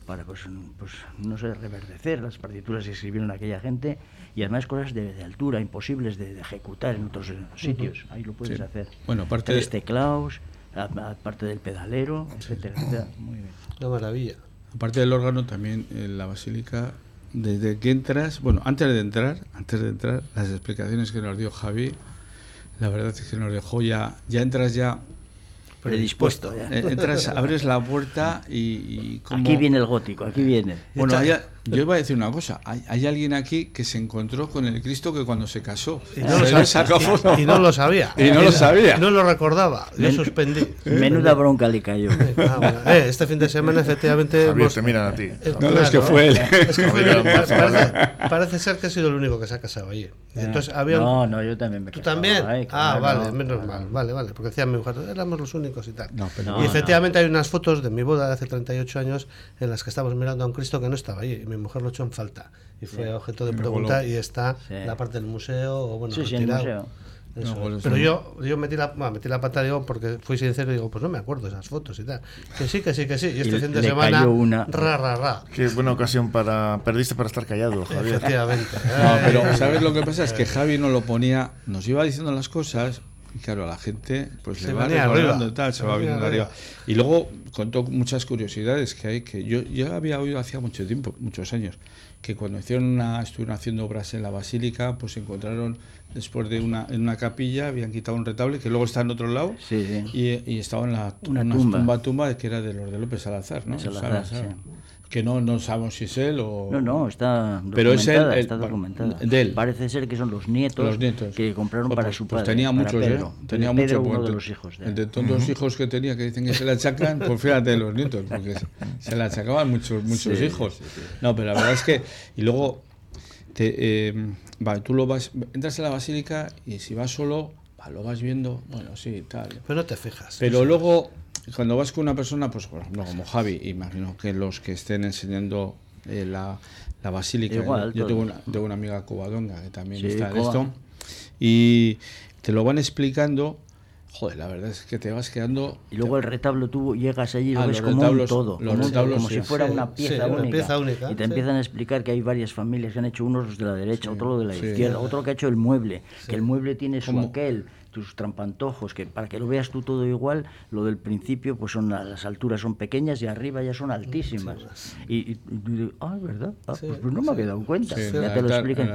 D: para pues, pues, no sé, reverdecer las partituras que escribieron aquella gente y además cosas de, altura imposibles de, ejecutar en otros sitios. Ahí lo puedes hacer.
E: Bueno, aparte
D: de teclados, aparte del pedalero, etcétera, Muy bien.
F: Una maravilla.
E: Aparte del órgano, también en la basílica, desde que entras, bueno, antes de entrar, antes de entrar, las explicaciones que nos dio Javi, la verdad es que nos dejó ya, ya entras ya
D: predispuesto. Ya.
E: Eh, entras, abres la puerta y, y
D: Aquí viene el gótico, aquí viene.
E: Bueno, yo iba a decir una cosa. Hay, alguien aquí que se encontró con el Cristo que cuando se casó.
F: Y no, lo, sabía, y, no lo sabía.
E: Y no lo sabía.
F: No lo recordaba. Yo suspendí.
D: Menuda bronca le cayó.
F: Ah, eh, este fin de semana, efectivamente.
A: Javier, te miran a ti.
E: Eh, no, es que fue él. Es que
F: parece, ser que ha sido el único que se ha casado allí. Entonces, había
D: No, no, yo también me
F: ¿Tú también? ah, vale, menos mal. Vale, vale. Porque decían mi mujer, éramos los únicos y tal. y efectivamente hay unas fotos de mi boda de hace 38 años en las que estamos mirando a un Cristo que no estaba allí. Mi mujer lo echó en falta. Y fue objeto de pregunta y está en la parte del museo. O bueno,
D: sí, sí, el museo.
F: pero yo, yo metí, la, metí la pata digo, porque fui sincero y digo, pues no me acuerdo esas fotos y tal. Que sí, que sí, que sí. Y este fin de semana,
D: una...
F: ra, ra, ra.
A: Qué buena ocasión para... Perdiste para estar callado, Javier.
F: Efectivamente.
E: no, pero ¿sabes lo que pasa? Es que Javi no lo ponía, nos iba diciendo las cosas y claro, a la gente pues le va recordando tal, se, va viendo arriba. Y luego contó muchas curiosidades que hay, que yo ya había oído hacía mucho tiempo, muchos años, que cuando hicieron una, estuvieron haciendo obras en la basílica, pues se encontraron después de una, en una capilla, habían quitado un retablo que luego está en otro lado, Y, y, estaba en la
D: una, tumba.
E: tumba, que era de los de López Salazar, ¿no?
D: Salazar,
E: que no, no sabemos si es él o...
D: No, no, está
E: documentada. Pero es él,
D: está documentada. De él. Parece ser que son los nietos, los nietos. que compraron pues, para su
E: pues
D: padre.
E: tenía muchos, ¿eh? Tenía
D: muchos. uno de los hijos. De,
E: entre todos los hijos que tenía que dicen que se le achacan, pues fíjate los nietos, porque se le achacaban muchos, muchos hijos. no, pero la verdad es que... Y luego, te, eh, vale, tú lo vas, entras a la basílica y si vas solo, lo vas viendo, bueno, sí, tal.
F: Pero no te fijas.
E: Pero luego cuando vas con una persona, pues por ejemplo como Javi, imagino que los que estén enseñando eh, la, la, basílica, yo tengo una, tengo una, amiga cubadonga que también está en esto, y te lo van explicando Joder, la verdad es que te vas quedando.
D: Y luego el retablo tú llegas allí y lo ah, ves como un todo.
E: Los como, retablos,
D: como si fuera una, pieza, única, Y te empiezan a explicar que hay varias familias que han hecho unos de la derecha, otro de la izquierda, otro que ha hecho el mueble, que el mueble tiene su aquel tus trampantojos, que para que lo veas tú todo igual, lo del principio pues son las alturas son pequeñas y arriba ya son altísimas. Y, y, ah, es verdad, ah, pues, no me he dado cuenta, ya te lo explican.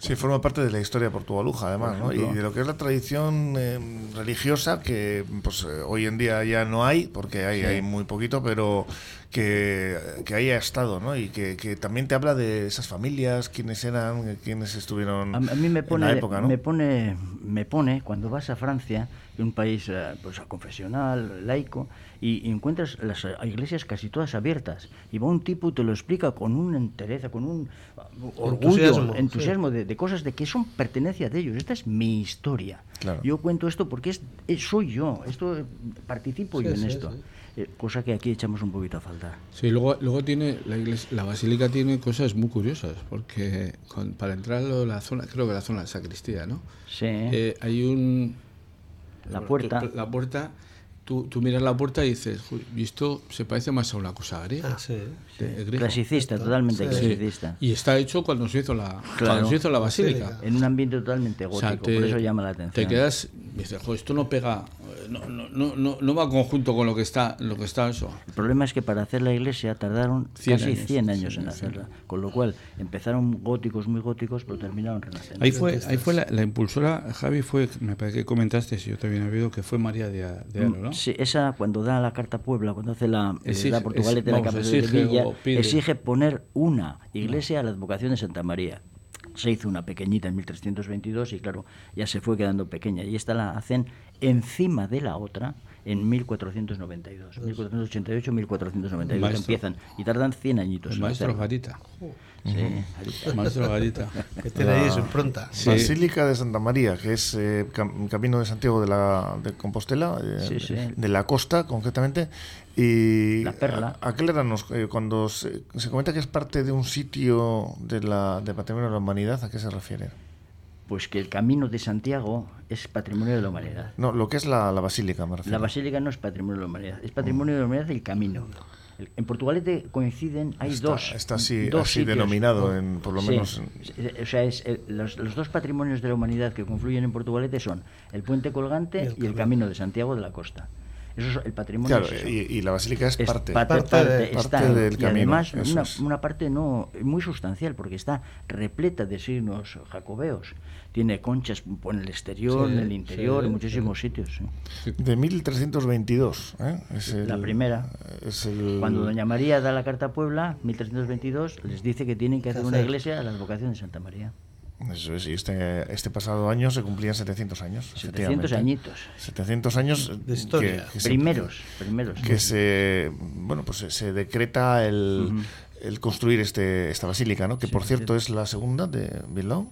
A: Sí, forma parte de la historia portugaluja, además, ¿no? y de lo que es la tradición eh, religiosa, que pues eh, hoy en día ya no hay, porque hay, hay muy poquito, pero que, que haya estado, ¿no? Y que, que, también te habla de esas familias, quiénes eran, quiénes estuvieron
D: a, mí me pone,
A: en la época, ¿no?
D: Me pone, me pone, cuando vas a Francia, un país eh, pues, confesional, laico, y, encuentras las iglesias casi todas abiertas. Y va un tipo y te lo explica con una entereza, con un orgullo, entusiasmo, de, cosas de que son pertenencia de ellos. Esta es mi historia. Yo cuento esto porque es, soy yo, esto participo yo en esto. Eh, cosa que aquí echamos un poquito a faltar.
E: Sí, luego, luego tiene la, iglesia, la basílica tiene cosas muy curiosas, porque para entrar a la zona, creo que la zona de sacristía, ¿no?
D: Sí.
E: Eh, hay un...
D: La puerta.
E: La puerta Tú, tú, miras la puerta y dices, esto se parece más a una cosa griega.
F: Ah, sí,
D: Clasicista, totalmente clasicista.
E: Y está hecho cuando se hizo la, cuando se hizo la basílica.
D: En un ambiente totalmente gótico, por eso llama la atención.
E: Te quedas, dice, esto no pega, no, no, no, no va conjunto con lo que está lo que está eso.
D: El problema es que para hacer la iglesia tardaron casi 100 años en hacerla, con lo cual empezaron góticos muy góticos, pero terminaron renacentes.
E: Ahí fue, ahí fue la, impulsora, Javi, fue, me parece que comentaste, si yo también he oído, que fue María de, de Aro, ¿no?
D: Sí, esa cuando da la carta a Puebla, cuando hace la, eh, la Portugalete, la de Villa, exige poner una iglesia a la advocación de Santa María se hizo una pequeñita en 1322 y claro, ya se fue quedando pequeña. Y esta la hacen encima de la otra en 1492. 1488, 1492 empiezan y tardan 100 añitos.
E: El maestro Garita.
D: Sí,
E: Maestro Garita.
F: que tiene ahí su impronta.
A: Basílica de Santa María, que es eh, Camino de Santiago de, la, de Compostela, eh, de la costa concretamente. Y
D: la perla.
A: Aquel era eh, cuando se, comenta que es parte de un sitio de la, de Patrimonio de la Humanidad, ¿a qué se refiere?
D: Pues que el camino de Santiago es patrimonio de la humanidad.
A: No, lo que es la, la basílica, me refiero.
D: La basílica no es patrimonio de la humanidad, es patrimonio de la humanidad el camino. En Portugalete coinciden, hay dos.
A: Está así, así denominado, en, por lo menos.
D: O sea, es, los, los, dos patrimonios de la humanidad que confluyen en Portugalete son el puente colgante y el camino de Santiago de la Costa. Eso es el patrimonio.
A: Claro, y, la basílica es, parte,
D: parte, del camino. Además, una, una, parte no muy sustancial, porque está repleta de signos jacobeos. Tiene conchas en el exterior, en el interior, en muchísimos sitios.
A: De 1322. ¿eh? Es
D: la primera. Cuando Doña María da la carta a Puebla, 1322, les dice que tienen que hacer una iglesia a la advocación de Santa María.
A: Eso es, y este, este pasado año se cumplían 700 años.
D: 700 añitos.
A: 700 años
F: de historia.
D: primeros, primeros.
A: Que se, bueno, pues se, decreta el, el, construir este, esta basílica, ¿no? Que por cierto es la segunda de Bilbao.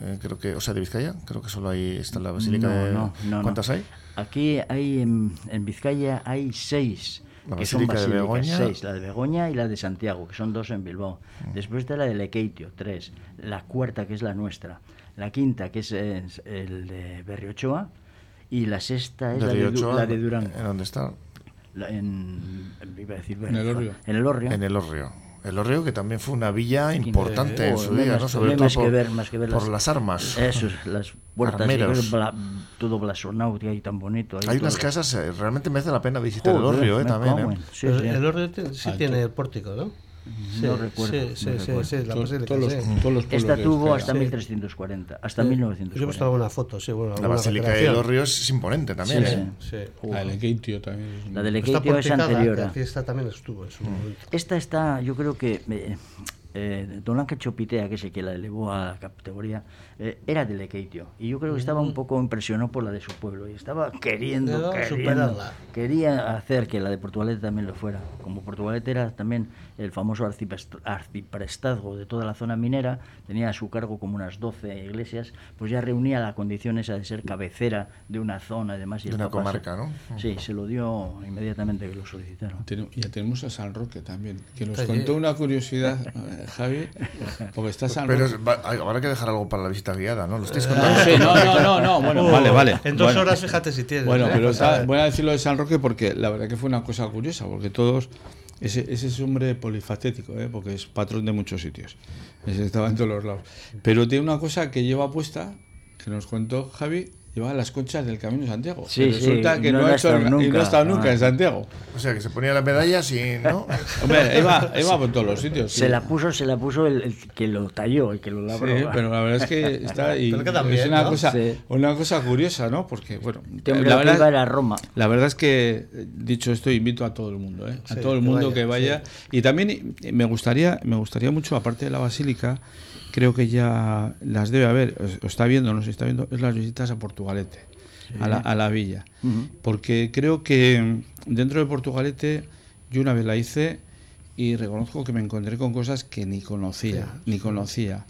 A: Eh, creo que, o sea, de Vizcaya, creo que solo ahí está la basílica.
D: No,
A: no, ¿Cuántas hay?
D: Aquí hay en, en Vizcaya hay seis
A: la que son de Begoña.
D: Seis, la de Begoña y la de Santiago, que son dos en Bilbao. Mm. Después está la de Lequeitio, tres. La cuarta, que es la nuestra. La quinta, que es, el de Berriochoa. Y la sexta es la, de, la de Durango.
A: ¿En dónde está?
D: en, iba a decir,
E: en el Orrio.
D: En el Orrio.
A: En el Orrio. El Orrio, que también fue una villa importante en su día, ¿no? Sobre todo por, por las, armas.
D: Eso, las puertas, todo blasonado y tan bonito.
A: Hay unas casas, eh, realmente merece la pena visitar el Orrio, ¿eh? También, ¿eh?
F: El Orrio sí tiene pórtico, ¿no?
D: No recuerdo.
F: Sí, sí, sí, la
E: todos, los,
D: Esta tuvo hasta 1340, hasta 1940. Yo he
F: visto alguna foto, sí. Bueno,
A: la Basílica de los Ríos es imponente también.
E: Sí, ¿eh? sí. La de Lequeitio también.
D: La de Lequeitio es anterior.
F: Esta también estuvo en su momento.
D: Esta está, yo creo que eh, eh, Don Ángel Chopitea, que es el que la elevó a la categoría, eh, era de Lequeitio. Y yo creo que estaba un poco impresionado por la de su pueblo. Y estaba queriendo, queriendo quería hacer que la de Portugalete también lo fuera. Como Portugalete era también el famoso arciprestazgo de toda la zona minera, tenía a su cargo como unas 12 iglesias, pues ya reunía la condición esa de ser cabecera de una zona y demás. Y
A: de una comarca, ¿no?
D: Sí, se lo dio inmediatamente que lo solicitaron.
E: Ya tenemos a San Roque también, que nos contó una curiosidad Javi, porque está
A: Pero habrá que dejar algo para la visita guiada, ¿no? Lo estáis
E: contando. Sí, no, no, no, no, bueno, vale, vale.
F: En dos horas, fíjate si tienes.
E: Bueno, ¿eh? pero está, voy a decirlo de San Roque porque la verdad que fue una cosa curiosa, porque todos. Ese, ese es un hombre polifacético, ¿eh? porque es patrón de muchos sitios. Ese estaba en todos los lados. Pero tiene una cosa que lleva puesta, que nos contó Javi, llevaba las conchas del Camino de Santiago.
D: Sí,
E: resulta que no, ha estado nunca, estado nunca en Santiago.
A: O sea, que se ponía las medallas y no.
E: Hombre, iba, iba por todos los sitios.
D: Se la puso, se la puso el, que lo talló, el que lo labró.
E: Sí, pero la verdad es que está y es una cosa, una cosa curiosa, ¿no? Porque bueno,
D: la verdad era Roma.
E: La verdad es que dicho esto invito a todo el mundo, ¿eh? a todo el mundo que vaya, y también me gustaría me gustaría mucho aparte de la basílica creo que ya las debe haber, o está viendo, no se está viendo, es las visitas a Portugalete, a, la, a, la, villa. Porque creo que dentro de Portugalete yo una vez la hice y reconozco que me encontré con cosas que ni conocía, ni conocía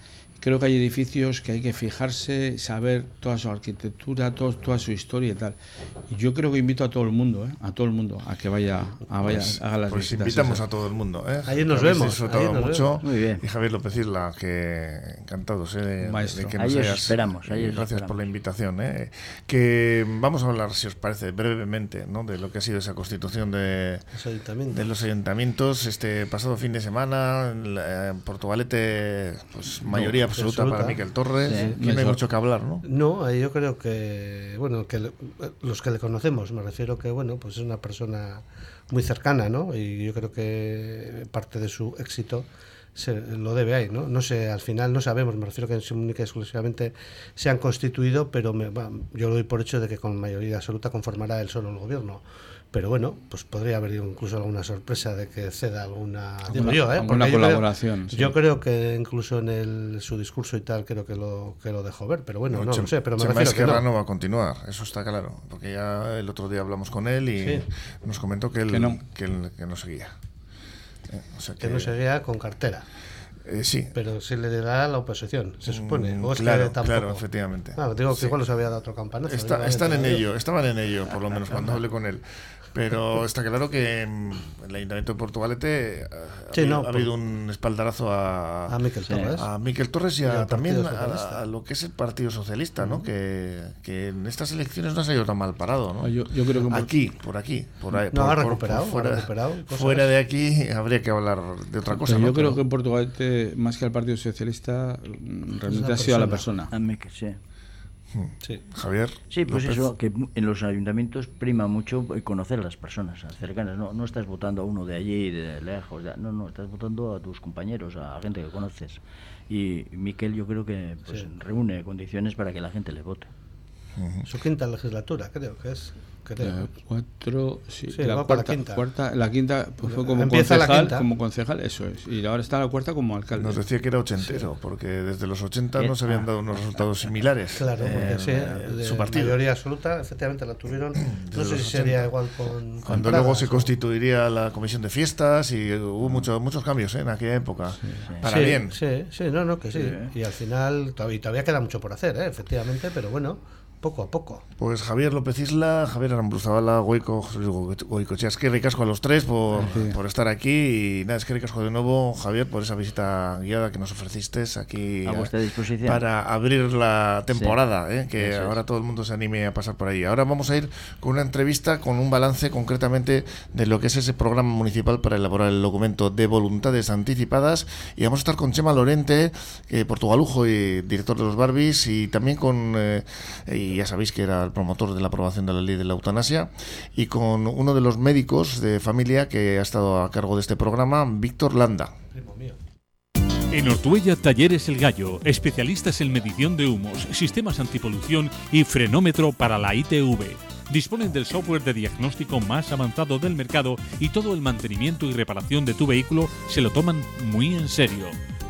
E: creo que hay edificios que hay que fijarse, saber toda su arquitectura, toda su historia y tal. Y yo creo que invito a todo el mundo, ¿eh? a todo el mundo, a que vaya, a vaya,
A: pues,
E: haga las
A: pues invitamos a todo el mundo. ¿eh?
F: Ahí nos vemos.
A: disfrutado mucho.
D: Muy bien.
A: Y Javier López Isla, que encantados ¿eh? de, que nos
D: hayas, esperamos.
A: gracias por la invitación. ¿eh? Que vamos a hablar, si os parece, brevemente, ¿no? de lo que ha sido esa constitución de los, de los ayuntamientos este pasado fin de semana. En Portugalete, pues mayoría absoluta, para Miquel Torres. no hay mucho que hablar, ¿no?
F: No, yo creo que, bueno, que los que le conocemos, me refiero que, bueno, pues es una persona muy cercana, ¿no? Y yo creo que parte de su éxito se lo debe ahí, ¿no? No sé, al final no sabemos, me refiero que única exclusivamente se han constituido, pero me, yo lo doy por hecho de que con mayoría absoluta conformará él solo el gobierno. Pero bueno, pues podría haber incluso alguna sorpresa de que ceda alguna,
E: digo yo, ¿eh? alguna colaboración.
F: Yo creo, que incluso en el, su discurso y tal creo que lo que lo dejó ver, pero bueno, no, no, sé, pero me refiero
A: que no. no. va a continuar, eso está claro, porque ya el otro día hablamos con él y nos comentó que él, que no, que, que no seguía.
F: Eh, que, no sería con cartera.
A: Eh, sí.
F: Pero se le dará la oposición, se supone.
A: Mm, claro, claro, efectivamente.
F: digo que igual los había dado otro campanazo.
A: están en ello, estaban en ello, por lo menos cuando hablé con él. Pero está claro que mm, el Ayuntamiento de Portugalete eh, ha, habido, un espaldarazo a,
F: a Miquel Torres,
A: a Miquel Torres y, también a, lo que es el Partido Socialista, ¿no? que, que, en estas elecciones no ha salido tan mal parado. ¿no?
E: Yo, yo creo que
A: aquí, por aquí, por ahí.
F: No, ha recuperado, fuera,
A: fuera de aquí habría que hablar de otra cosa.
E: yo creo que en Portugalete, más que al Partido Socialista, realmente ha sido a la persona.
D: A Miquel, sí.
A: Sí. Javier.
D: Sí, pues eso, que en los ayuntamientos prima mucho conocer a las personas cercanas. No, no estás votando a uno de allí, de lejos. no, no, estás votando a tus compañeros, a gente que conoces. Y Miquel yo creo que pues, reúne condiciones para que la gente le vote.
F: Su quinta legislatura, creo que es.
E: La cuatro, sí, la, cuarta, la quinta, pues fue como concejal, como concejal, eso es. Y ahora está la cuarta como alcalde.
A: Nos decía que era ochentero, porque desde los 80 no se habían dado unos resultados similares.
F: Claro, porque sí, de su partido. mayoría absoluta, efectivamente la tuvieron. No sé si sería igual con.
A: Cuando luego se constituiría la comisión de fiestas y hubo muchos muchos cambios ¿eh? en aquella época. Para bien.
F: Sí, sí, no, no, que sí. Y al final todavía, todavía queda mucho por hacer, ¿eh? efectivamente, pero bueno poco a poco.
A: Pues Javier López Isla, Javier Arambruzabala, Goico, Goicochea, es que ricasco a los tres por, por, estar aquí y nada, es que ricasco de nuevo, Javier, por esa visita guiada que nos ofreciste aquí
D: a vuestra disposición
A: para abrir la temporada, ¿eh? que ahora todo el mundo se anime a pasar por ahí. Ahora vamos a ir con una entrevista con un balance concretamente de lo que es ese programa municipal para elaborar el documento de voluntades anticipadas y vamos a estar con Chema Lorente, eh, portugalujo y director de los Barbies y también con eh, y ya sabéis que era el promotor de la aprobación de la ley de la eutanasia, y con uno de los médicos de familia que ha estado a cargo de este programa, Víctor Landa.
H: En Ortuella Talleres El Gallo, especialistas en medición de humos, sistemas antipolución y frenómetro para la ITV. Disponen del software de diagnóstico más avanzado del mercado y todo el mantenimiento y reparación de tu vehículo se lo toman muy en serio.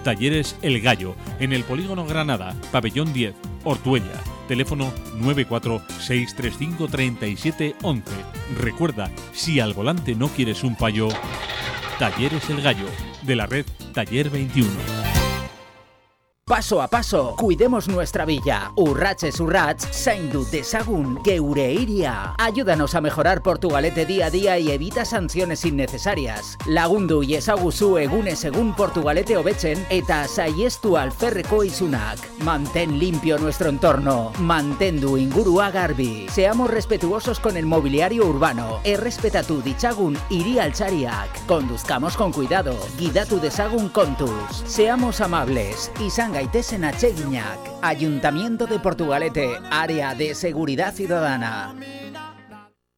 H: Talleres El Gallo, en el Polígono Granada, Pabellón 10, Ortuella teléfono 946353711. Recuerda, si al volante no quieres un payo, Talleres El Gallo, de la red Taller 21.
I: Paso a paso, cuidemos nuestra villa. Urraches urrats, zaindu dezagun geure iria. Ayúdanos a mejorar Portugalete día a día y evita sanciones innecesarias. Lagundu y ezaguzu egune según Portugalete obechen eta saiestu alferreko izunak. Mantén limpio nuestro entorno. Mantendu ingurua garbi. Seamos respetuosos con el mobiliario urbano. Errespetatu ditzagun iri altzariak. Conduzcamos con cuidado. Guidatu dezagun kontuz. Seamos amables. Izan gaitezen atseginak. Ayuntamiento de Portugalete, área de seguridad ciudadana.